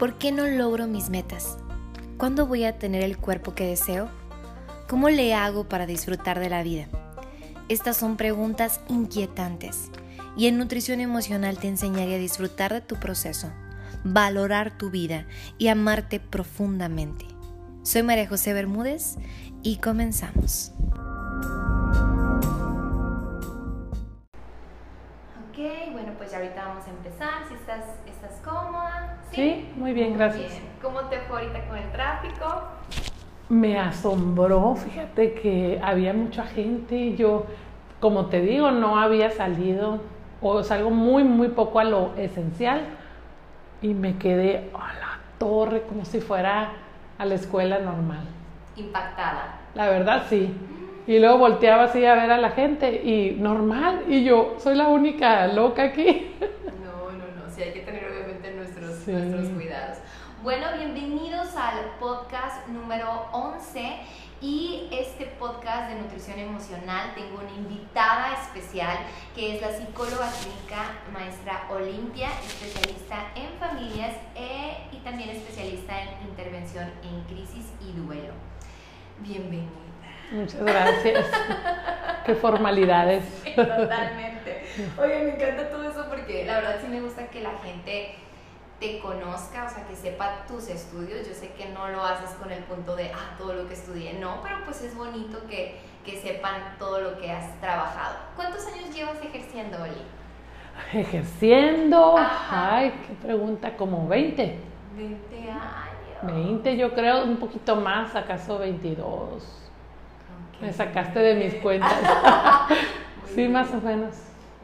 ¿Por qué no logro mis metas? ¿Cuándo voy a tener el cuerpo que deseo? ¿Cómo le hago para disfrutar de la vida? Estas son preguntas inquietantes y en nutrición emocional te enseñaré a disfrutar de tu proceso, valorar tu vida y amarte profundamente. Soy María José Bermúdez y comenzamos. Ok, bueno, pues ya ahorita vamos a empezar. Si estás, estás cómoda. Sí, muy bien, gracias. Bien. ¿Cómo te fue ahorita con el tráfico? Me asombró, fíjate que había mucha gente. Yo, como te digo, no había salido o salgo muy, muy poco a lo esencial y me quedé a la torre como si fuera a la escuela normal. Impactada. La verdad, sí. Y luego volteaba así a ver a la gente y normal, y yo soy la única loca aquí. No, no, no, sí hay que tener nuestros cuidados. Bueno, bienvenidos al podcast número 11 y este podcast de nutrición emocional tengo una invitada especial que es la psicóloga clínica maestra Olimpia, especialista en familias e, y también especialista en intervención en crisis y duelo. Bienvenida. Muchas gracias. Qué formalidades. totalmente. Oye, me encanta todo eso porque la verdad sí me gusta que la gente te conozca, o sea, que sepa tus estudios. Yo sé que no lo haces con el punto de, ah, todo lo que estudié. No, pero pues es bonito que, que sepan todo lo que has trabajado. ¿Cuántos años llevas ejerciendo, Oli? Ejerciendo, ay, qué pregunta, como 20. 20 años. 20, yo creo, un poquito más, acaso 22. Me sacaste de mis cuentas. sí, más o menos.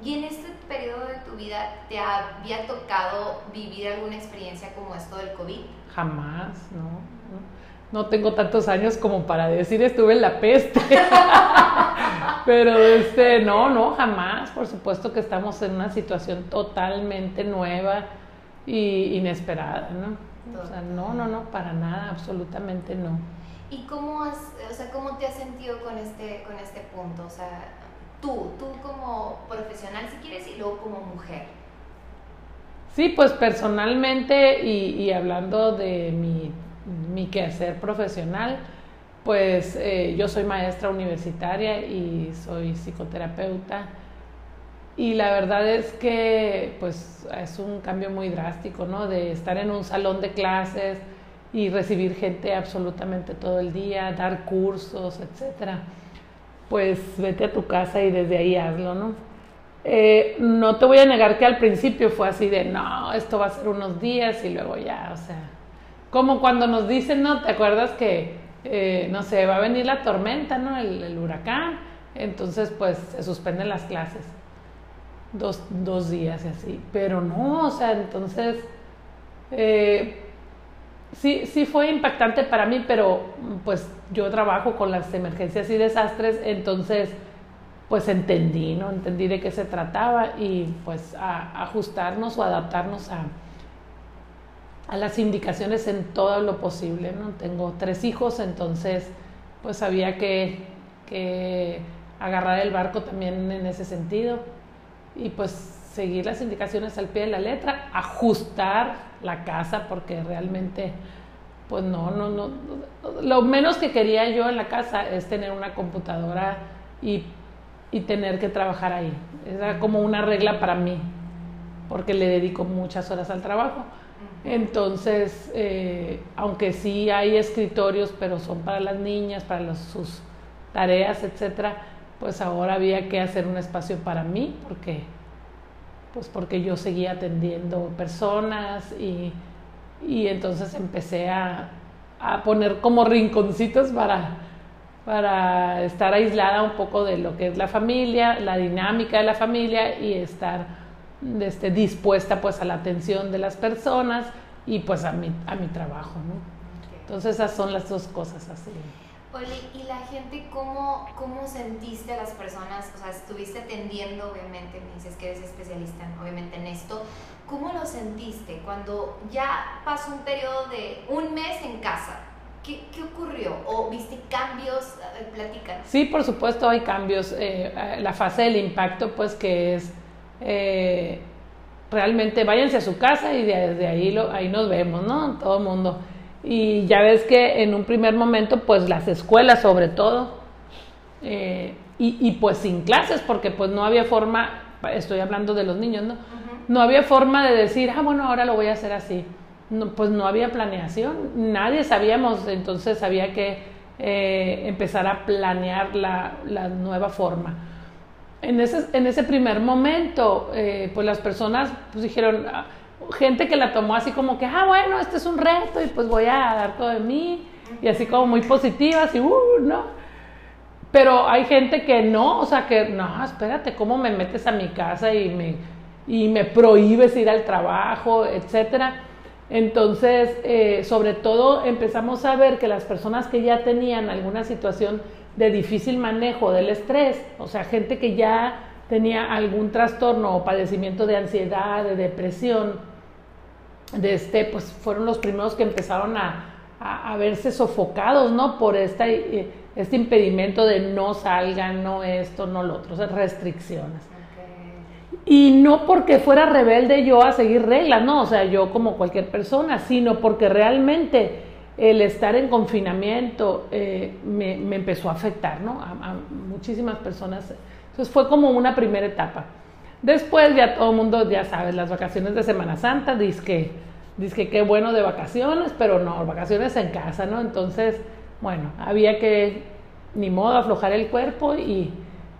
¿Y en este periodo de tu vida te había tocado vivir alguna experiencia como esto del COVID? Jamás, no. No, tengo tantos años como para decir estuve en la peste. Pero este, no, no, jamás. Por supuesto que estamos en una situación totalmente nueva y inesperada, ¿no? O sea, no, no, no, para nada, absolutamente no. ¿Y cómo, has, o sea, cómo te has sentido con este, con este punto? O sea, tú, tú como profesional, si quieres, y luego como mujer. Sí, pues personalmente y, hablando de mi, mi, quehacer profesional, pues eh, yo soy maestra universitaria y soy psicoterapeuta. Y la verdad es que pues es un cambio muy drástico, ¿no? De estar en un salón de clases, y recibir gente absolutamente todo el día, dar cursos, etcétera, pues vete a tu casa y desde ahí hazlo, ¿no? Eh, no te voy a negar que al principio fue así de, no, esto va a ser unos días y luego ya, o sea, como cuando nos dicen, ¿no? ¿Te acuerdas que, eh, no sé, va a venir la tormenta, ¿no? El, huracán, entonces pues se suspenden las clases, dos, dos días y así, pero no, o sea, entonces... Eh, sí, sí fue impactante para mí, pero pues yo trabajo con las emergencias y desastres, entonces pues entendí, ¿no? Entendí de qué se trataba y pues a, ajustarnos o adaptarnos a, a las indicaciones en todo lo posible, ¿no? Tengo tres hijos, entonces pues había que, que agarrar el barco también en ese sentido y pues seguir las indicaciones al pie de la letra, ajustar la casa porque realmente pues no, no, no, lo menos que quería yo en la casa es tener una computadora y, y tener que trabajar ahí. Era como una regla para mí, porque le dedico muchas horas al trabajo. Entonces, eh, aunque sí hay escritorios, pero son para las niñas, para sus tareas, etcétera, pues ahora había que hacer un espacio para mí, porque pues porque yo seguía atendiendo personas y, y entonces empecé a, a, poner como rinconcitos para, para estar aislada un poco de lo que es la familia, la dinámica de la familia y estar este, dispuesta pues a la atención de las personas y pues a mi, a mi trabajo, ¿no? Entonces esas son las dos cosas así. Oli, ¿y la gente cómo, cómo sentiste a las personas? O sea, estuviste atendiendo, obviamente, me dices que eres especialista, obviamente, en esto. ¿Cómo lo sentiste cuando ya pasó un periodo de un mes en casa? ¿Qué, qué ocurrió? ¿O viste cambios? Platícanos. Sí, por supuesto hay cambios. Eh, la fase del impacto, pues que es eh, realmente váyanse a su casa y desde ahí, lo, ahí nos vemos, ¿no? Todo el mundo. Y ya ves que en un primer momento, pues las escuelas sobre todo, eh, y, y, pues sin clases, porque pues no había forma, estoy hablando de los niños, ¿no? No había forma de decir, ah, bueno, ahora lo voy a hacer así. No, pues no había planeación, nadie sabíamos, entonces había que eh, empezar a planear la, la nueva forma. En ese, en ese primer momento, eh, pues las personas pues dijeron, ah, gente que la tomó así como que, ah, bueno, este es un reto y pues voy a dar todo de mí, y así como muy positivas y, uh, ¿no? Pero hay gente que no, o sea, que no, espérate, ¿cómo me metes a mi casa y me, y me prohíbes ir al trabajo, etcétera? Entonces, eh, sobre todo empezamos a ver que las personas que ya tenían alguna situación de difícil manejo del estrés, o sea, gente que ya tenía algún trastorno o padecimiento de ansiedad, de depresión, de este, pues fueron los primeros que empezaron a, a, verse sofocados, ¿no? Por esta... Eh, este impedimento de no salgan, no esto, no lo otro, o sea, restricciones. Y no porque fuera rebelde yo a seguir reglas, no, o sea, yo como cualquier persona, sino porque realmente el estar en confinamiento eh, me, empezó a afectar, ¿no? A, muchísimas personas. Entonces fue como una primera etapa. Después ya todo el mundo, ya sabes, las vacaciones de Semana Santa, dice que, qué bueno de vacaciones, pero no, vacaciones en casa, ¿no? Entonces bueno, había que, ni modo, aflojar el cuerpo y,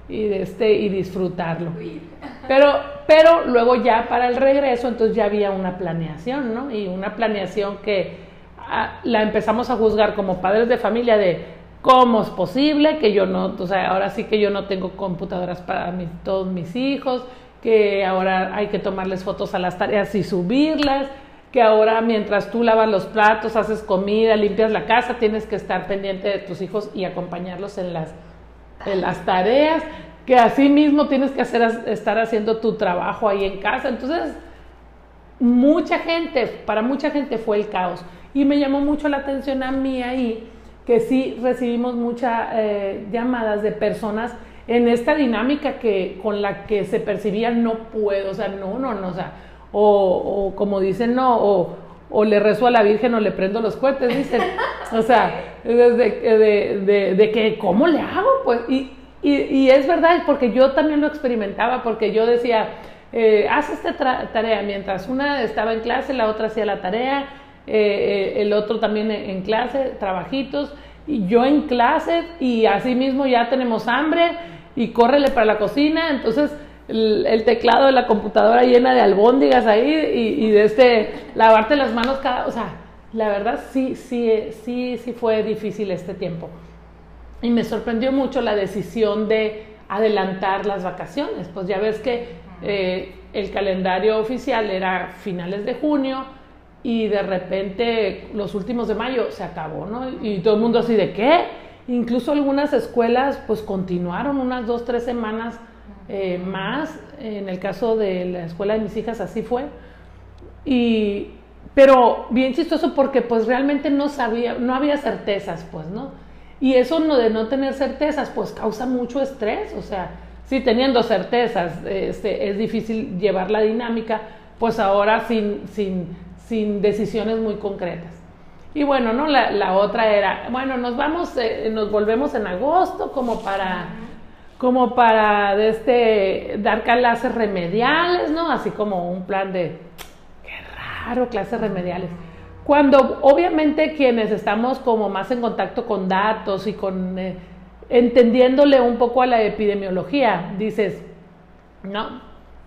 este, y disfrutarlo. Pero, pero luego ya para el regreso, entonces ya había una planeación, ¿no? Y una planeación que ah, la empezamos a juzgar como padres de familia de cómo es posible que yo no, o sea, ahora sí que yo no tengo computadoras para todos mis hijos, que ahora hay que tomarles fotos a las tareas y subirlas, que ahora mientras tú lavas los platos, haces comida, limpias la casa, tienes que estar pendiente de tus hijos y acompañarlos en las, en las tareas, que así mismo tienes que hacer, estar haciendo tu trabajo ahí en casa. Entonces, mucha gente, para mucha gente fue el caos. Y me llamó mucho la atención a mí ahí, que sí recibimos muchas eh, llamadas de personas en esta dinámica que con la que se percibía no puedo, o sea, no, no, no, o sea, o, como dicen, no, o, le rezo a la Virgen o le prendo los cohetes, dicen. O sea, de, de, que, ¿cómo le hago? Pues, y, y, es verdad, porque yo también lo experimentaba, porque yo decía, eh, haz esta tarea, mientras una estaba en clase, la otra hacía la tarea, eh, eh, el otro también en, clase, trabajitos, y yo en clase, y así mismo ya tenemos hambre, y córrele para la cocina, entonces el, teclado de la computadora llena de albóndigas ahí y, de este lavarte las manos cada, o sea, la verdad sí, sí, sí, sí fue difícil este tiempo. Y me sorprendió mucho la decisión de adelantar las vacaciones, pues ya ves que eh, el calendario oficial era finales de junio y de repente los últimos de mayo se acabó, ¿no? Y todo el mundo así de qué. Incluso algunas escuelas pues continuaron unas dos, tres semanas eh, más, en el caso de la escuela de mis hijas así fue, y, pero bien chistoso porque pues realmente no sabía, no había certezas, pues, ¿no? Y eso no, de no tener certezas, pues causa mucho estrés, o sea, si teniendo certezas este, es difícil llevar la dinámica, pues ahora sin, sin, sin decisiones muy concretas. Y bueno, ¿no? La, la otra era, bueno, nos vamos, eh, nos volvemos en agosto como para como para de este, dar clases remediales, ¿no? Así como un plan de, qué raro, clases remediales. Cuando obviamente quienes estamos como más en contacto con datos y con eh, entendiéndole un poco a la epidemiología, dices, no,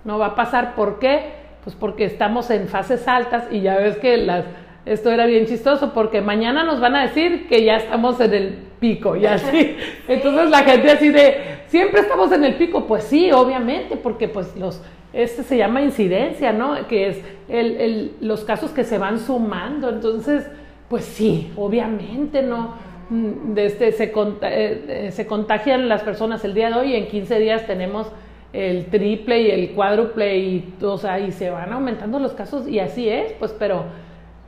no va a pasar. ¿Por qué? Pues porque estamos en fases altas y ya ves que las, esto era bien chistoso porque mañana nos van a decir que ya estamos en el pico y así. Entonces la gente así de, siempre estamos en el pico, pues sí, obviamente, porque pues los, este se llama incidencia, ¿no? Que es el, el, los casos que se van sumando, entonces, pues sí, obviamente, ¿no? Desde, mm, se, eh, eh, se contagian las personas el día de hoy y en 15 días tenemos el triple y el cuádruple y, o sea, y se van aumentando los casos y así es, pues, pero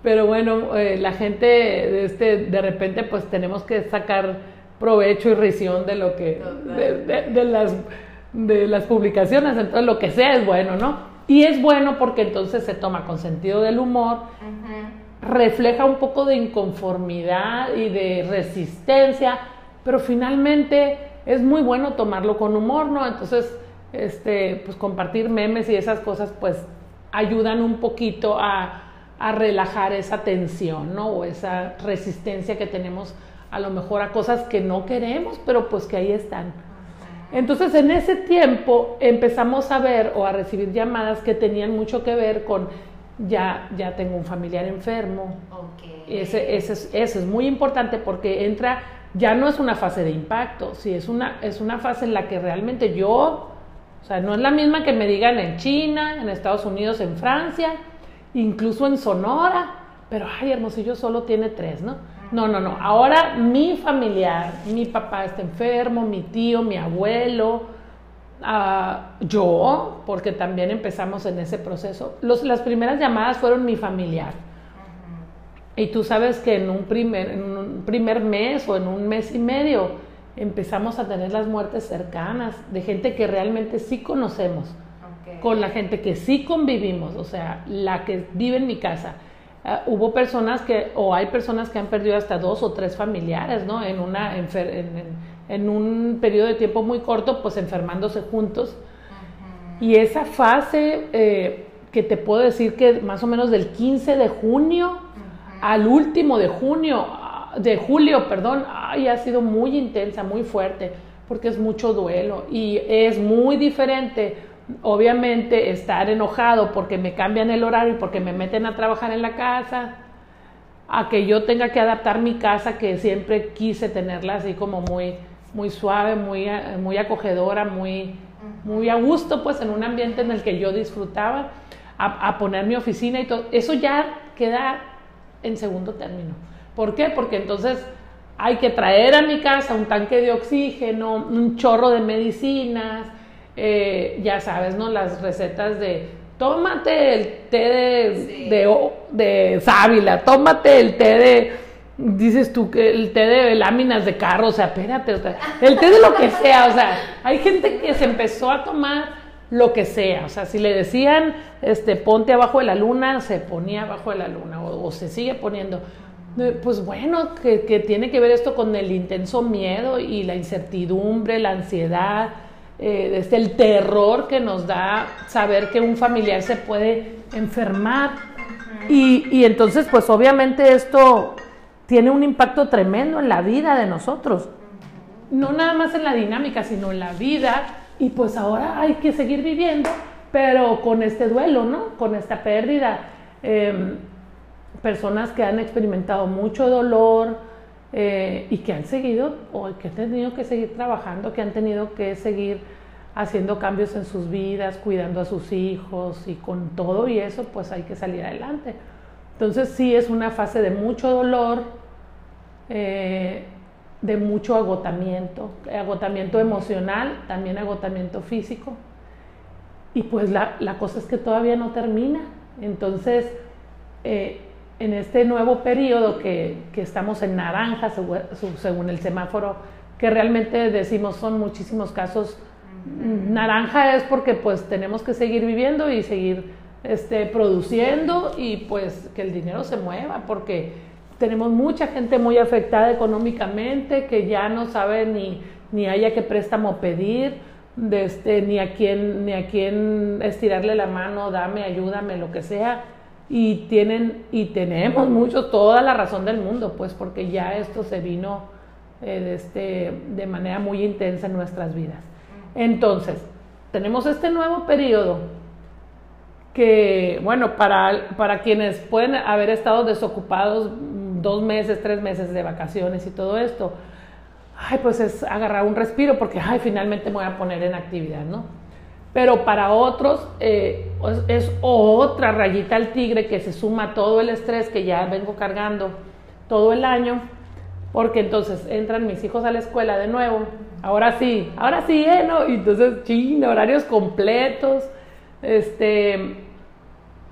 pero bueno, eh, la gente de, este, de repente pues tenemos que sacar provecho y risión de lo que, de, las, de las publicaciones, entonces lo que sea es bueno, ¿no? Y es bueno porque entonces se toma con sentido del humor, refleja un poco de inconformidad y de resistencia, pero finalmente es muy bueno tomarlo con humor, ¿no? Entonces, este, pues compartir memes y esas cosas, pues ayudan un poquito a, a relajar esa tensión, ¿no? O esa resistencia que tenemos a lo mejor a cosas que no queremos, pero pues que ahí están. Entonces en ese tiempo empezamos a ver o a recibir llamadas que tenían mucho que ver con ya, ya tengo un familiar enfermo. Ese, ese, es, ese, es, muy importante porque entra, ya no es una fase de impacto, sí, es una, es una fase en la que realmente yo, o sea, no es la misma que me digan en China, en Estados Unidos, en Francia, incluso en Sonora, pero ay, Hermosillo solo tiene tres, ¿no? No, no, no. Ahora mi familiar, mi papá está enfermo, mi tío, mi abuelo, ah, yo, porque también empezamos en ese proceso. las primeras llamadas fueron mi familiar. Y tú sabes que en un, primer, en un primer mes o en un mes y medio empezamos a tener las muertes cercanas de gente que realmente sí conocemos, con la gente que sí convivimos, o sea, la que vive en mi casa Ah, hubo personas que, o hay personas que han perdido hasta dos o tres familiares, ¿no? En, una, en, un periodo de tiempo muy corto, pues enfermándose juntos. Y esa fase, eh, que te puedo decir que más o menos del 15 de junio al último de junio, ah, de julio, perdón, ay, ha sido muy intensa, muy fuerte, porque es mucho duelo y es muy diferente obviamente estar enojado porque me cambian el horario y porque me meten a trabajar en la casa, a que yo tenga que adaptar mi casa que siempre quise tenerla así como muy, muy suave, muy, muy acogedora, muy, muy a gusto, pues en un ambiente en el que yo disfrutaba, a, a poner mi oficina y todo. Eso ya queda en segundo término. ¿Por qué? Porque entonces hay que traer a mi casa un tanque de oxígeno, un chorro de medicinas, eh, ya sabes, ¿no? Las recetas de tómate el té de, de, sábila, tómate el té de, dices tú que el té de láminas de carro, o sea, espérate, el té de lo que sea, o sea, hay gente que se empezó a tomar lo que sea, o sea, si le decían, este, ponte abajo de la luna, se ponía abajo de la luna, o, se sigue poniendo. Eh, pues bueno, que, que tiene que ver esto con el intenso miedo y la incertidumbre, la ansiedad, eh, desde el terror que nos da saber que un familiar se puede enfermar. y, y, entonces, pues obviamente esto tiene un impacto tremendo en la vida de nosotros. No nada más en la dinámica, sino en la vida. Y pues ahora hay que seguir viviendo, pero con este duelo, ¿no? Con esta pérdida. Em, personas que han experimentado mucho dolor, eh, y que han seguido o que han tenido que seguir trabajando, que han tenido que seguir haciendo cambios en sus vidas, cuidando a sus hijos y con todo y eso pues hay que salir adelante. Entonces sí es una fase de mucho dolor, eh, de mucho agotamiento, agotamiento emocional, también agotamiento físico. Y pues la, la cosa es que todavía no termina. Entonces, eh, en este nuevo periodo que, que estamos en naranja, según el semáforo, que realmente decimos son muchísimos casos, naranja es porque pues tenemos que seguir viviendo y seguir este, produciendo y pues que el dinero se mueva, porque tenemos mucha gente muy afectada económicamente que ya no sabe ni, ni haya qué préstamo pedir, de este, ni, a quién, ni a quién estirarle la mano, dame, ayúdame, lo que sea y tienen y tenemos mucho toda la razón del mundo, pues porque ya esto se vino eh, de, este, de manera muy intensa en nuestras vidas. Entonces, tenemos este nuevo periodo que, bueno, para, para quienes pueden haber estado desocupados dos meses, tres meses de vacaciones y todo esto, ay, pues es agarrar un respiro porque, ay, finalmente me voy a poner en actividad, ¿no? Pero para otros eh, es, otra rayita al tigre que se suma todo el estrés que ya vengo cargando todo el año, porque entonces entran mis hijos a la escuela de nuevo, ahora sí, ahora sí, ¿eh? ¿no? Y entonces, ching, horarios completos, este,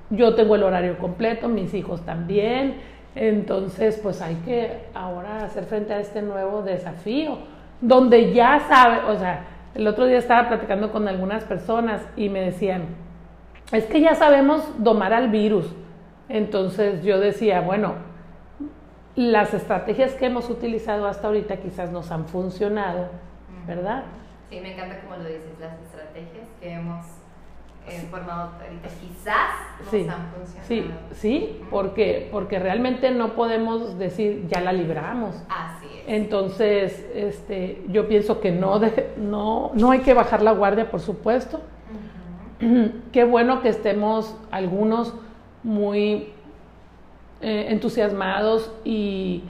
yo tengo el horario completo, mis hijos también, entonces pues hay que ahora hacer frente a este nuevo desafío, donde ya sabe, o sea, el otro día estaba platicando con algunas personas y me decían, es que ya sabemos domar al virus. Entonces yo decía, bueno, las estrategias que hemos utilizado hasta ahorita quizás nos han funcionado, ¿verdad? Sí, me encanta como lo dices, las estrategias que hemos eh, formado ahorita quizás nos han funcionado. Sí, sí, porque, porque realmente no podemos decir ya la libramos. Así es. Entonces, este, yo pienso que no, no, no hay que bajar la guardia, por supuesto. Qué bueno que estemos algunos muy eh, entusiasmados y,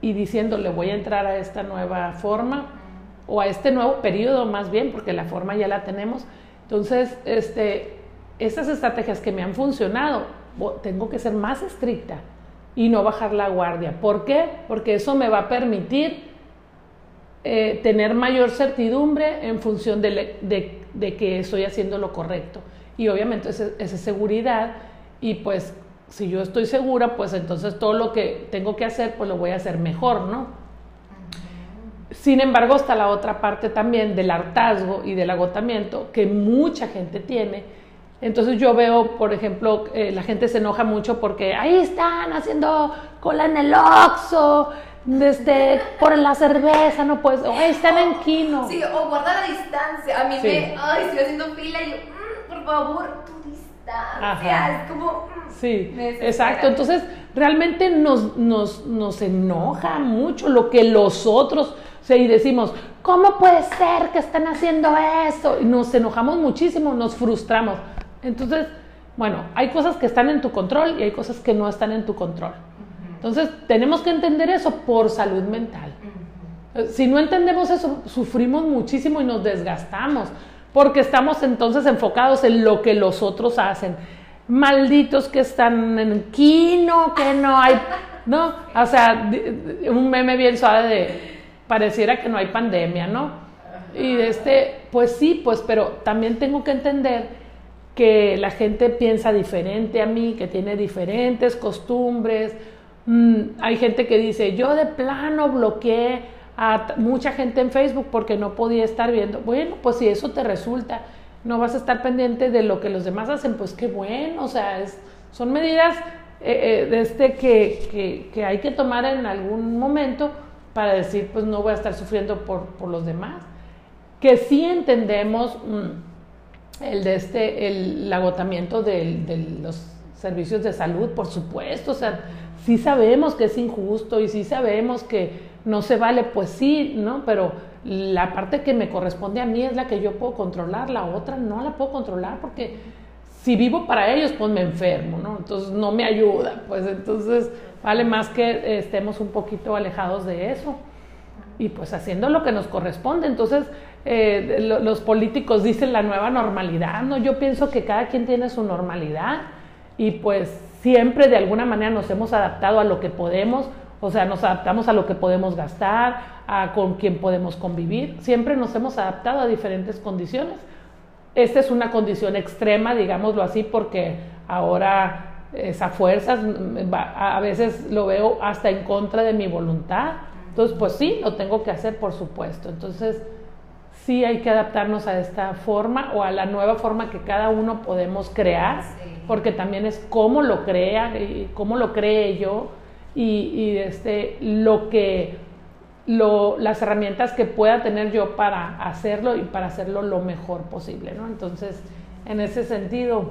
y diciéndole voy a entrar a esta nueva forma o a este nuevo periodo más bien, porque la forma ya la tenemos. Entonces, este, estas estrategias que me han funcionado, tengo que ser más estricta y no bajar la guardia. ¿Por qué? Porque eso me va a permitir eh, tener mayor certidumbre en función de, de, que estoy haciendo lo correcto. Y obviamente esa, esa seguridad y pues si yo estoy segura, pues entonces todo lo que tengo que hacer, pues lo voy a hacer mejor, ¿no? Sin embargo, está la otra parte también del hartazgo y del agotamiento que mucha gente tiene. Entonces yo veo, por ejemplo, eh, la gente se enoja mucho porque ahí están haciendo cola en el Oxxo, desde, por la cerveza, no puedes, o ahí están en Kino. Sí, o guarda la distancia. A mí me, ay, estoy haciendo fila y yo, mm, por favor, tu distancia. Es como, Sí, exacto. Entonces, realmente nos, nos, nos enoja mucho lo que los otros, sea, y decimos, ¿cómo puede ser que están haciendo eso? Y nos enojamos muchísimo, nos frustramos. Entonces, bueno, hay cosas que están en tu control y hay cosas que no están en tu control. Entonces, tenemos que entender eso por salud mental. Si no entendemos eso, sufrimos muchísimo y nos desgastamos, porque estamos entonces enfocados en lo que los otros hacen malditos que están en Kino, que no hay, ¿no? O sea, un meme bien suave de, pareciera que no hay pandemia, ¿no? Y este, pues sí, pues, pero también tengo que entender que la gente piensa diferente a mí, que tiene diferentes costumbres. Mm, hay gente que dice, yo de plano bloqueé a mucha gente en Facebook porque no podía estar viendo. Bueno, pues si eso te resulta no vas a estar pendiente de lo que los demás hacen, pues qué bueno, o sea, es, son medidas eh, eh, este que, hay que tomar en algún momento para decir, pues no voy a estar sufriendo por, por los demás. Que sí entendemos mm, el de este, el, agotamiento de, de, los servicios de salud, por supuesto, o sea, sí sabemos que es injusto y sí sabemos que no se vale, pues sí, ¿no? Pero la parte que me corresponde a mí es la que yo puedo controlar, la otra no la puedo controlar porque si vivo para ellos, pues me enfermo, ¿no? Entonces no me ayuda, pues entonces vale más que estemos un poquito alejados de eso y pues haciendo lo que nos corresponde. Entonces eh, los políticos dicen la nueva normalidad, ¿no? Yo pienso que cada quien tiene su normalidad y pues siempre de alguna manera nos hemos adaptado a lo que podemos o sea, nos adaptamos a lo que podemos gastar, a con quién podemos convivir. Siempre nos hemos adaptado a diferentes condiciones. Esta es una condición extrema, digámoslo así, porque ahora esa fuerzas, a veces lo veo hasta en contra de mi voluntad. Entonces, pues sí, lo tengo que hacer, por supuesto. Entonces, sí hay que adaptarnos a esta forma o a la nueva forma que cada uno podemos crear, porque también es cómo lo crea y cómo lo cree yo y, este, lo que, las herramientas que pueda tener yo para hacerlo y para hacerlo lo mejor posible, ¿no? Entonces, en ese sentido...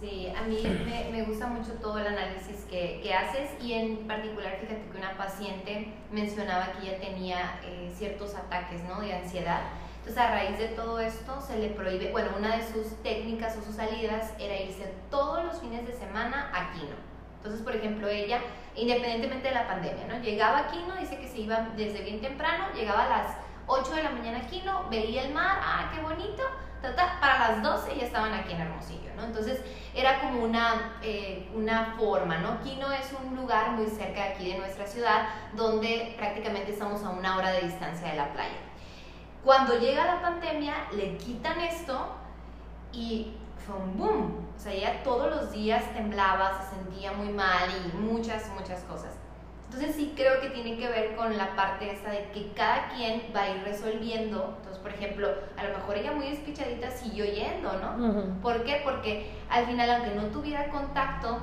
Sí, a mí me, me gusta mucho todo el análisis que, que, haces y en particular, fíjate que una paciente mencionaba que ella tenía eh, ciertos ataques, ¿no? De ansiedad. Entonces, a raíz de todo esto, se le prohíbe, bueno, una de sus técnicas o sus salidas era irse todos los fines de semana a Quino. Entonces, por ejemplo, ella independientemente de la pandemia, ¿no? Llegaba aquí, ¿no? Dice que se iba desde bien temprano, llegaba a las 8 de la mañana aquí, ¿no? Veía el mar, ah, qué bonito, para las 12 ya estaban aquí en Hermosillo, ¿no? Entonces era como una, eh, una forma, ¿no? Quino es un lugar muy cerca de aquí de nuestra ciudad donde prácticamente estamos a una hora de distancia de la playa. Cuando llega la pandemia, le quitan esto y fue un boom. O sea, ella todos los días temblaba, se sentía muy mal y muchas, muchas cosas. Entonces sí creo que tiene que ver con la parte esa de que cada quien va a ir resolviendo. Entonces, por ejemplo, a lo mejor ella muy despichadita siguió yendo, ¿no? ¿Por qué? Porque al final, aunque no tuviera contacto,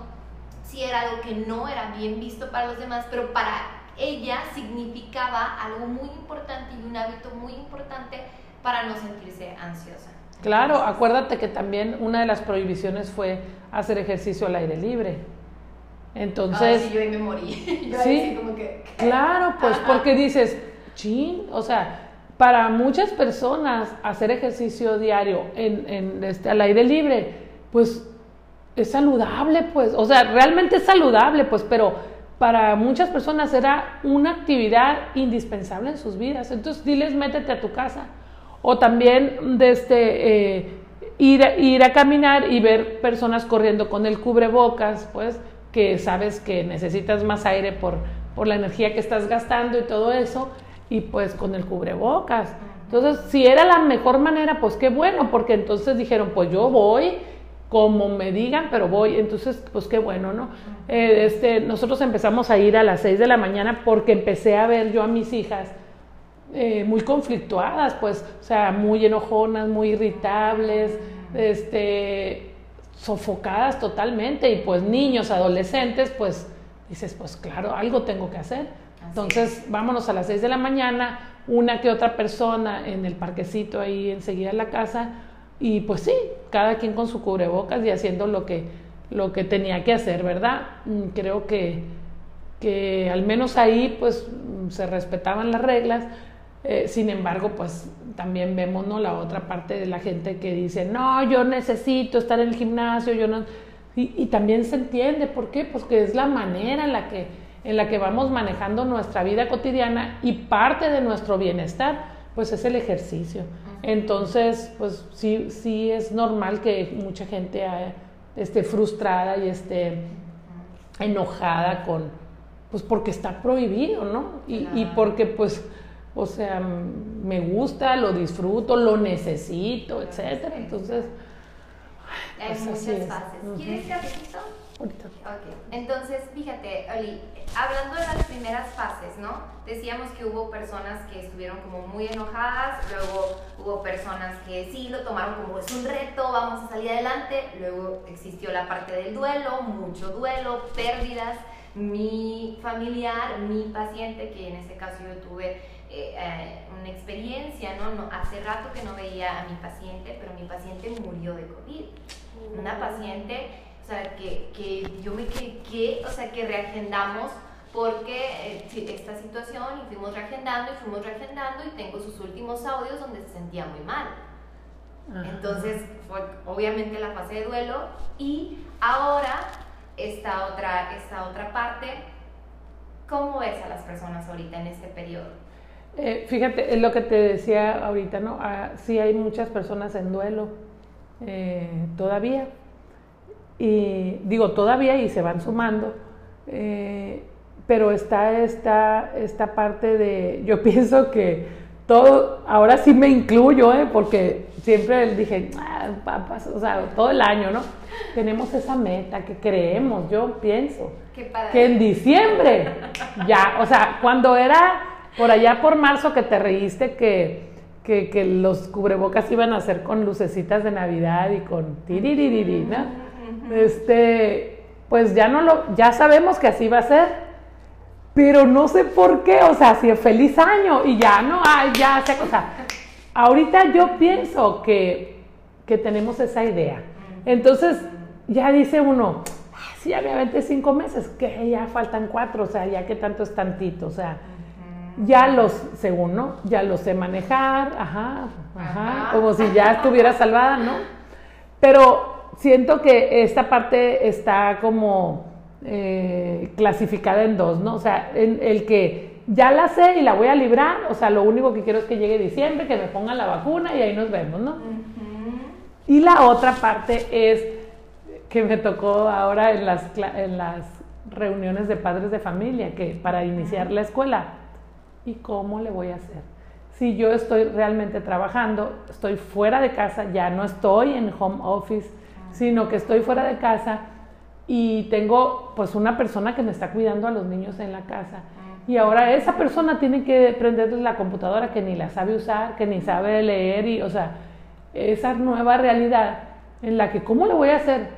sí era algo que no era bien visto para los demás, pero para ella significaba algo muy importante y un hábito muy importante para no sentirse ansiosa. Claro, acuérdate que también una de las prohibiciones fue hacer ejercicio al aire libre. Entonces. sí, yo ahí me morí. sí, como que, claro, pues porque dices, chin, o sea, para muchas personas hacer ejercicio diario en, en este, al aire libre, pues es saludable, pues, o sea, realmente es saludable, pues, pero para muchas personas era una actividad indispensable en sus vidas. Entonces, diles, métete a tu casa. O también de este, eh, ir, ir a caminar y ver personas corriendo con el cubrebocas, pues, que sabes que necesitas más aire por, por la energía que estás gastando y todo eso, y pues con el cubrebocas. Entonces, si era la mejor manera, pues qué bueno, porque entonces dijeron, pues yo voy como me digan, pero voy. Entonces, pues qué bueno, ¿no? Eh, este, nosotros empezamos a ir a las 6 de la mañana porque empecé a ver yo a mis hijas eh, muy conflictuadas, pues, o sea, muy enojonas, muy irritables, este, sofocadas totalmente y pues niños, adolescentes, pues dices, pues claro, algo tengo que hacer. Entonces, vámonos a las 6 de la mañana, una que otra persona en el parquecito ahí enseguida en la casa y pues sí, cada quien con su cubrebocas y haciendo lo que, lo que tenía que hacer, ¿verdad? Mm, creo que, que al menos ahí pues se respetaban las reglas, eh, sin embargo, pues también vemos ¿no? la otra parte de la gente que dice, no, yo necesito estar en el gimnasio, yo no... Y, también se entiende, ¿por qué? Pues que es la manera en la que, en la que vamos manejando nuestra vida cotidiana y parte de nuestro bienestar, pues es el ejercicio. Entonces, pues sí, sí es normal que mucha gente esté frustrada y esté enojada con, pues porque está prohibido, ¿no? Y, y porque pues o sea, me gusta, lo disfruto, lo necesito, etcétera. Entonces, hay pues muchas fases. ¿Quieres cafecito? Ahorita. Ok. Entonces, fíjate, Oli, hablando de las primeras fases, ¿no? Decíamos que hubo personas que estuvieron como muy enojadas, luego hubo personas que sí lo tomaron como es un reto, vamos a salir adelante, luego existió la parte del duelo, mucho duelo, pérdidas. Mi familiar, mi paciente, que en este caso yo tuve eh, eh, una experiencia, ¿no? ¿no? Hace rato que no veía a mi paciente, pero mi paciente murió de COVID. Una paciente, o sea, que, que yo me quedé, o sea, que reagendamos porque eh, esta situación y fuimos reagendando y fuimos reagendando y tengo sus últimos audios donde se sentía muy mal. Entonces fue obviamente la fase de duelo y ahora esta otra, esta otra parte, ¿cómo ves a las personas ahorita en este periodo? Eh, fíjate, es lo que te decía ahorita, ¿no? Ah, sí hay muchas personas en duelo eh, todavía. Y digo todavía y se van sumando. Eh, pero está esta, esta parte de, yo pienso que todo, ahora sí me incluyo, ¿eh? porque siempre dije, ah, o sea, todo el año, ¿no? Tenemos esa meta que creemos, yo pienso, que en diciembre, ya, o sea, cuando era por allá por marzo que te reíste que, que, los cubrebocas iban a ser con lucecitas de Navidad y con tiriririri, ¿no? Este, pues ya no lo, ya sabemos que así va a ser, pero no sé por qué, o sea, si es feliz año y ya no, hay, ya, o sea, ahorita yo pienso que, que tenemos esa idea. Entonces, ya dice uno, si ya me aventé cinco meses, que ya faltan cuatro, o sea, ya que tanto es tantito, o sea, ya los, según, ¿no? Ya los sé manejar, ajá, ajá, como si ya estuviera salvada, ¿no? Pero siento que esta parte está como eh, clasificada en dos, ¿no? O sea, en el que ya la sé y la voy a librar, o sea, lo único que quiero es que llegue diciembre, que me pongan la vacuna y ahí nos vemos, ¿no? Y la otra parte es que me tocó ahora en las, en las reuniones de padres de familia, que para iniciar la escuela, ¿Y cómo le voy a hacer? Si yo estoy realmente trabajando, estoy fuera de casa, ya no estoy en home office, sino que estoy fuera de casa y tengo pues una persona que me está cuidando a los niños en la casa. Y ahora esa persona tiene que prenderles la computadora que ni la sabe usar, que ni sabe leer y, o sea, esa nueva realidad en la que, ¿cómo lo voy a hacer?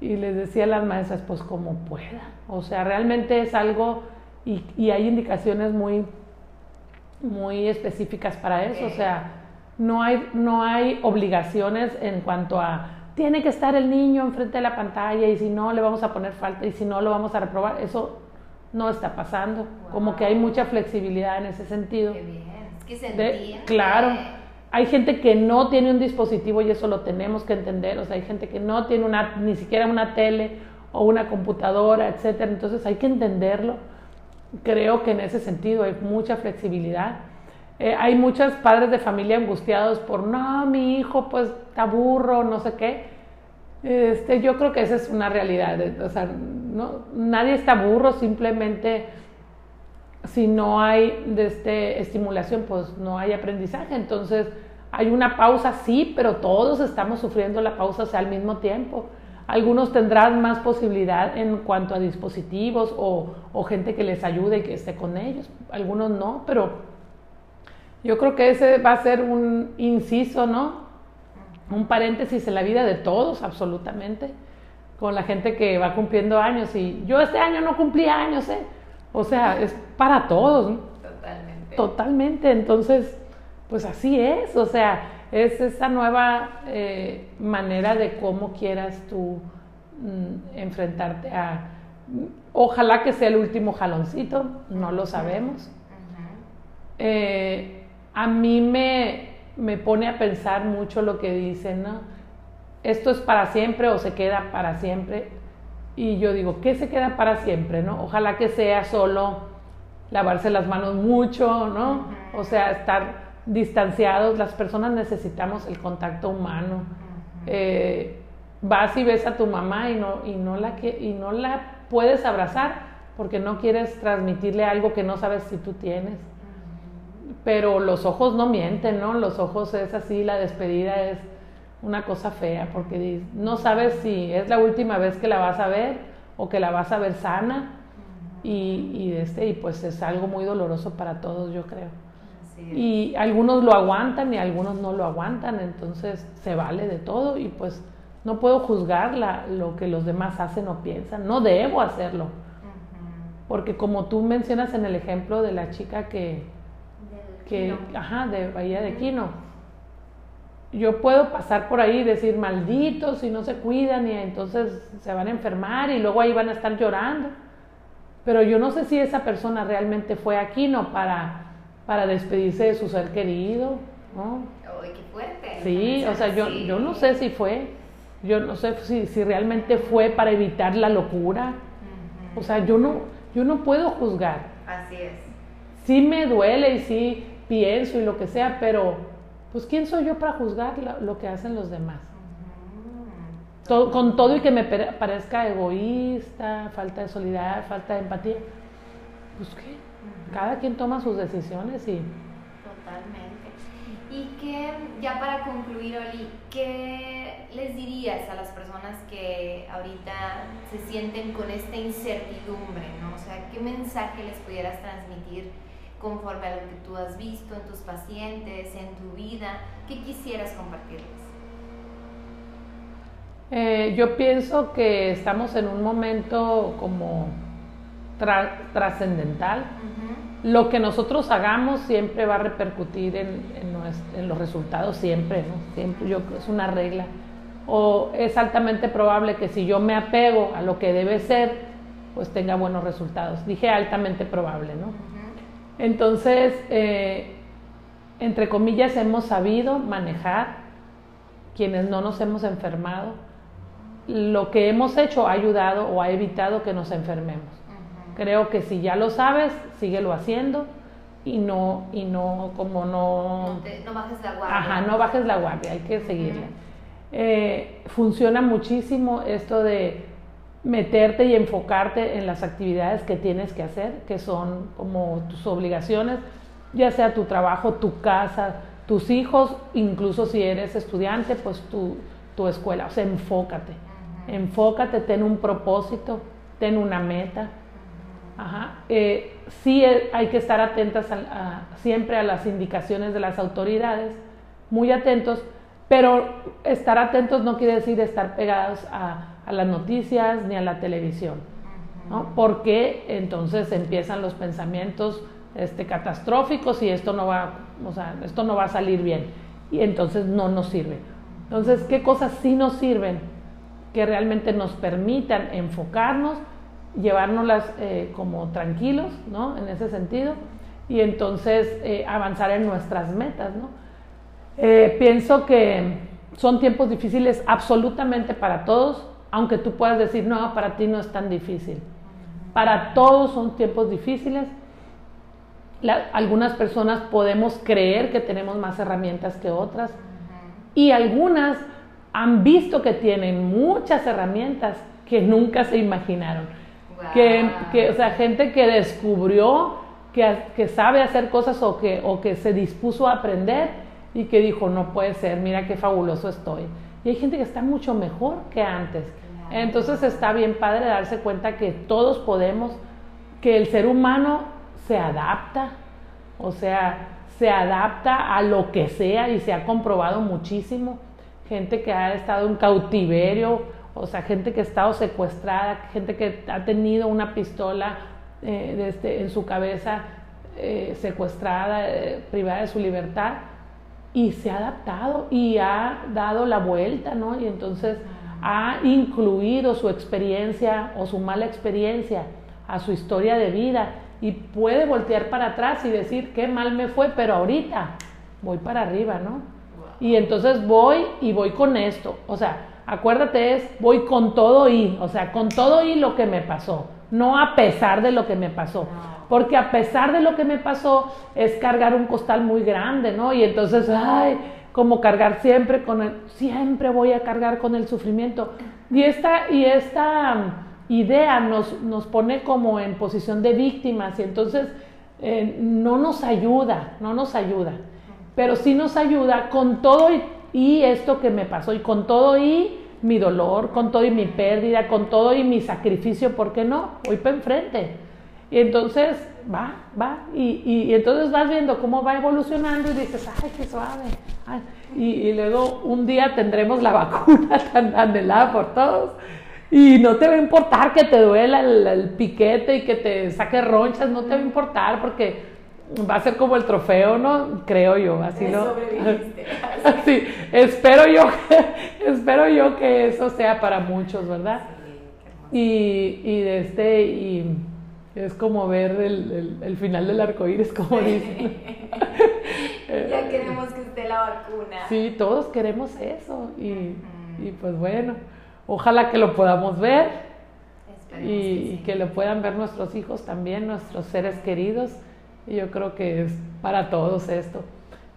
Y les decía a las maestras, pues como pueda. O sea, realmente es algo y, y hay indicaciones muy, muy específicas para eso. O sea, no hay, no hay obligaciones en cuanto a tiene que estar el niño enfrente de la pantalla y si no le vamos a poner falta y si no lo vamos a reprobar. Eso no está pasando. Como que hay mucha flexibilidad en ese sentido. Qué bien. Es que se entiende. Claro. Hay gente que no tiene un dispositivo y eso lo tenemos que entender. O sea, hay gente que no tiene una, ni siquiera una tele o una computadora, etcétera. Entonces hay que entenderlo. Creo que en ese sentido hay mucha flexibilidad. Eh, hay muchos padres de familia angustiados por, no, mi hijo pues está burro, no sé qué. Este, yo creo que esa es una realidad. O sea, no, nadie está burro, simplemente si no hay de este, estimulación, pues no hay aprendizaje. Entonces, hay una pausa, sí, pero todos estamos sufriendo la pausa al mismo tiempo. Algunos tendrán más posibilidad en cuanto a dispositivos o, o gente que les ayude y que esté con ellos. Algunos no, pero yo creo que ese va a ser un inciso, ¿no? Un paréntesis en la vida de todos, absolutamente, con la gente que va cumpliendo años. Y yo este año no cumplí años, ¿eh? O sea, es para todos. ¿no? Totalmente. Totalmente. Entonces, pues así es. O sea, es esa nueva eh, manera de cómo quieras tú mm, enfrentarte a... Ojalá que sea el último jaloncito, no lo sabemos. eh, a mí me, me pone a pensar mucho lo que dicen, ¿no? Esto es para siempre o se queda para siempre. Y yo digo, ¿qué se queda para siempre, no? Ojalá que sea solo lavarse las manos mucho, ¿no? O sea, estar distanciados. Las personas necesitamos el contacto humano. Eh, vas y ves a tu mamá y no, y, no la, y no la puedes abrazar porque no quieres transmitirle algo que no sabes si tú tienes pero los ojos no mienten, ¿no? Los ojos es así, la despedida es una cosa fea, porque no sabes si es la última vez que la vas a ver o que la vas a ver sana, y, y, este, y pues es algo muy doloroso para todos, yo creo. Y algunos lo aguantan y algunos no lo aguantan, entonces se vale de todo y pues no puedo juzgar la, lo que los demás hacen o piensan, no debo hacerlo. Porque como tú mencionas en el ejemplo de la chica que, que, ajá, de Bahía de Quino. Yo puedo pasar por ahí y decir malditos si no se cuidan y entonces se van a enfermar y luego ahí van a estar llorando. Pero yo no sé si esa persona realmente fue a Quino para, para despedirse de su ser querido, ¿no? qué fuerte! Sí, o sea, yo, yo no sé si fue, yo no sé si, si realmente fue para evitar la locura. O sea, yo no, yo no puedo juzgar. Así es. Sí me duele y sí pienso y lo que sea, pero pues ¿quién soy yo para juzgar lo, que hacen los demás? con todo y que me parezca egoísta, falta de solidaridad, falta de empatía, pues qué, cada quien toma sus decisiones y... Totalmente. Y que, ya para concluir, Oli, ¿qué les dirías a las personas que ahorita se sienten con esta incertidumbre, ¿no? O sea, ¿qué mensaje les pudieras transmitir? conforme a lo que tú has visto en tus pacientes, en tu vida? ¿Qué quisieras compartirles? Eh, yo pienso que estamos en un momento como trascendental. Lo que nosotros hagamos siempre va a repercutir en, en, los resultados, siempre, ¿no? Siempre, yo es una regla. O es altamente probable que si yo me apego a lo que debe ser, pues tenga buenos resultados. Dije altamente probable, ¿no? Entonces, eh, entre comillas, hemos sabido manejar, quienes no nos hemos enfermado, lo que hemos hecho ha ayudado o ha evitado que nos enfermemos. Creo que si ya lo sabes, síguelo haciendo y no, y no como no... No, bajes la guardia. Ajá, no bajes la guardia, hay que seguirla. Eh, funciona muchísimo esto de meterte y enfocarte en las actividades que tienes que hacer, que son como tus obligaciones, ya sea tu trabajo, tu casa, tus hijos, incluso si eres estudiante, pues tu, tu escuela, o sea, enfócate. Enfócate, ten un propósito, ten una meta. Ajá. Eh, sí eh, hay que estar atentas siempre a las indicaciones de las autoridades, muy atentos, pero estar atentos no quiere decir estar pegados a, las noticias ni a la televisión, ¿no? porque entonces empiezan los pensamientos este, catastróficos y esto no va, o sea, esto no va a salir bien y entonces no nos sirve. Entonces, ¿qué cosas sí nos sirven que realmente nos permitan enfocarnos, llevárnoslas eh, como tranquilos, ¿no? En ese sentido, y entonces eh, avanzar en nuestras metas, ¿no? Eh, pienso que son tiempos difíciles absolutamente para todos, aunque tú puedas decir, no, para ti no es tan difícil. Para todos son tiempos difíciles. algunas personas podemos creer que tenemos más herramientas que otras y algunas han visto que tienen muchas herramientas que nunca se imaginaron. Que, o sea, gente que descubrió que, que, sabe hacer cosas o que, o que se dispuso a aprender y que dijo, no puede ser, mira qué fabuloso estoy. Y hay gente que está mucho mejor que antes. Entonces está bien padre darse cuenta que todos podemos, que el ser humano se adapta, o sea, se adapta a lo que sea y se ha comprobado muchísimo. Gente que ha estado en cautiverio, o sea, gente que ha estado secuestrada, gente que ha tenido una pistola eh, este, en su cabeza eh, secuestrada, eh, privada de su libertad, y se ha adaptado y ha dado la vuelta, ¿no? Y entonces ha incluido su experiencia o su mala experiencia a su historia de vida y puede voltear para atrás y decir, qué mal me fue, pero ahorita voy para arriba, ¿no? Y entonces voy y voy con esto. O sea, acuérdate es, voy con todo y, o sea, con todo y lo que me pasó, no a pesar de lo que me pasó. Porque a pesar de lo que me pasó, es cargar un costal muy grande, ¿no? Y entonces, ay, como cargar siempre con el, siempre voy a cargar con el sufrimiento. Y esta, y esta idea nos, nos pone como en posición de víctimas y entonces eh, no nos ayuda, no nos ayuda. Pero sí nos ayuda con todo y, esto que me pasó y con todo y mi dolor, con todo y mi pérdida, con todo y mi sacrificio, ¿por qué no? Voy para enfrente. Y entonces va, va, y, y, entonces vas viendo cómo va evolucionando y dices, ay, qué suave. y, y, luego un día tendremos la vacuna tan anhelada por todos y no te va a importar que te duela el, piquete y que te saque ronchas, no te va a importar porque va a ser como el trofeo, ¿no? Creo yo, así no. sí, espero yo, espero yo que eso sea para muchos, ¿verdad? y, y de este, y es como ver el, el, final del arco iris, como dicen. ya queremos que esté la vacuna. Sí, todos queremos eso. Y, y pues bueno. Ojalá que lo podamos ver y, que, lo puedan ver nuestros hijos también, nuestros seres queridos. Y yo creo que es para todos esto.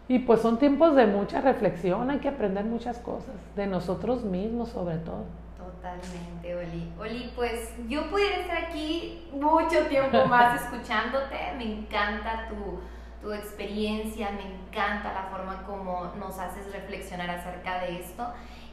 Y pues son tiempos de mucha reflexión, hay que aprender muchas cosas, de nosotros mismos sobre todo. Totalmente, Oli. Oli, pues yo pudiera estar aquí mucho tiempo más escuchándote, me encanta tu, tu experiencia, me encanta la forma como nos haces reflexionar acerca de esto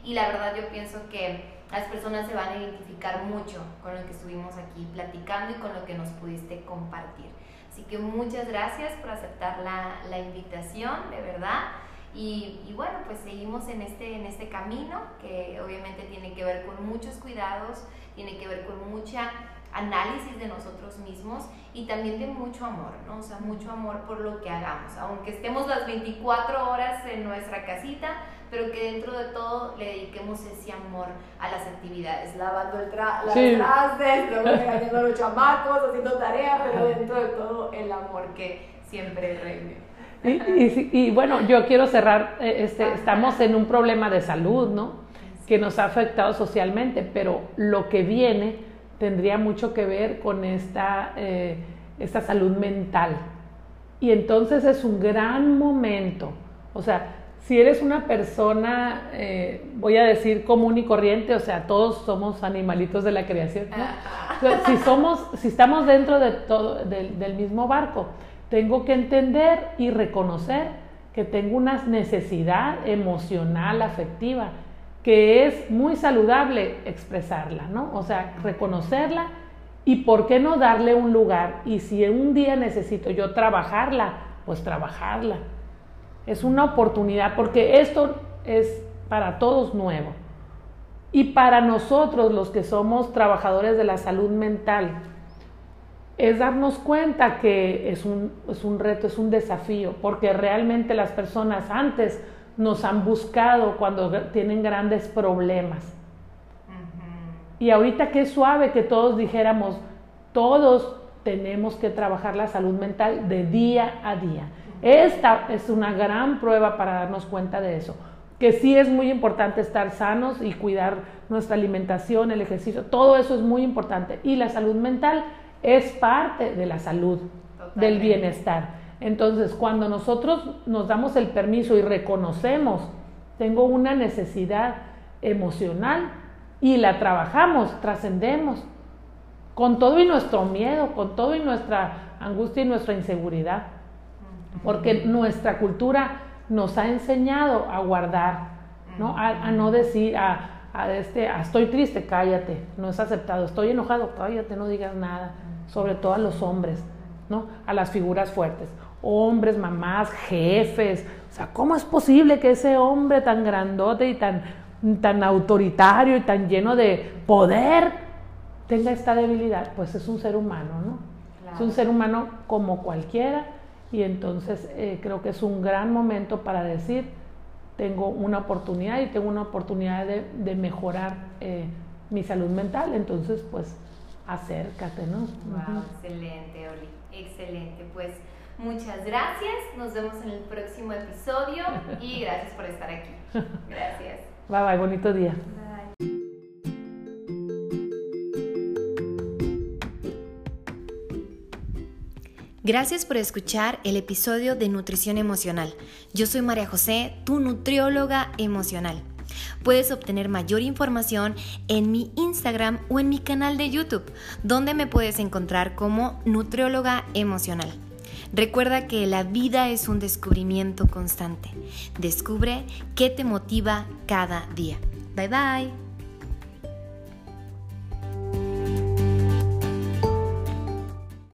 y la verdad yo pienso que las personas se van a identificar mucho con lo que estuvimos aquí platicando y con lo que nos pudiste compartir. Así que muchas gracias por aceptar la, la invitación, de verdad. Y, y, bueno, pues seguimos en este, en este camino que obviamente tiene que ver con muchos cuidados, tiene que ver con mucha análisis de nosotros mismos y también de mucho amor, ¿no? O sea, mucho amor por lo que hagamos. Aunque estemos las 24 horas en nuestra casita, pero que dentro de todo le dediquemos ese amor a las actividades, lavando el tra las trastes, luego regañando a los chamacos, haciendo tareas, pero dentro de todo el amor que siempre reine. Y, y, bueno, yo quiero cerrar, eh, este, estamos en un problema de salud, ¿no? Que nos ha afectado socialmente, pero lo que viene tendría mucho que ver con esta, eh, esta salud mental. Y entonces es un gran momento, o sea, si eres una persona, eh, voy a decir común y corriente, o sea, todos somos animalitos de la creación, si somos, si estamos dentro de todo, del mismo barco, tengo que entender y reconocer que tengo una necesidad emocional, afectiva, que es muy saludable expresarla, ¿no? O sea, reconocerla y por qué no darle un lugar. Y si un día necesito yo trabajarla, pues trabajarla. Es una oportunidad porque esto es para todos nuevo. Y para nosotros, los que somos trabajadores de la salud mental, es darnos cuenta que es un, es un reto, es un desafío, porque realmente las personas antes nos han buscado cuando tienen grandes problemas. Y ahorita qué suave que todos dijéramos, todos tenemos que trabajar la salud mental de día a día. Esta es una gran prueba para darnos cuenta de eso, que sí es muy importante estar sanos y cuidar nuestra alimentación, el ejercicio, todo eso es muy importante. Y la salud mental es parte de la salud, del bienestar. Entonces, cuando nosotros nos damos el permiso y reconocemos, tengo una necesidad emocional y la trabajamos, trascendemos, con todo y nuestro miedo, con todo y nuestra angustia y nuestra inseguridad, porque nuestra cultura nos ha enseñado a guardar, ¿no? A, no decir, a, este, estoy triste, cállate, no es aceptado, estoy enojado, cállate, no digas nada, sobre todo a los hombres, ¿no? A las figuras fuertes hombres, mamás, jefes. O sea, ¿cómo es posible que ese hombre tan grandote y tan, tan autoritario y tan lleno de poder tenga esta debilidad? Pues es un ser humano, ¿no? Es un ser humano como cualquiera y entonces eh, creo que es un gran momento para decir, tengo una oportunidad y tengo una oportunidad de, mejorar eh, mi salud mental, entonces pues acércate, ¿no? Wow, excelente, Oli, excelente. Pues Muchas gracias, nos vemos en el próximo episodio y gracias por estar aquí. Gracias. Bye bye, bonito día. Bye. Gracias por escuchar el episodio de Nutrición Emocional. Yo soy María José, tu nutrióloga emocional. Puedes obtener mayor información en mi Instagram o en mi canal de YouTube, donde me puedes encontrar como nutrióloga emocional. Recuerda que la vida es un descubrimiento constante. Descubre qué te motiva cada día. Bye bye.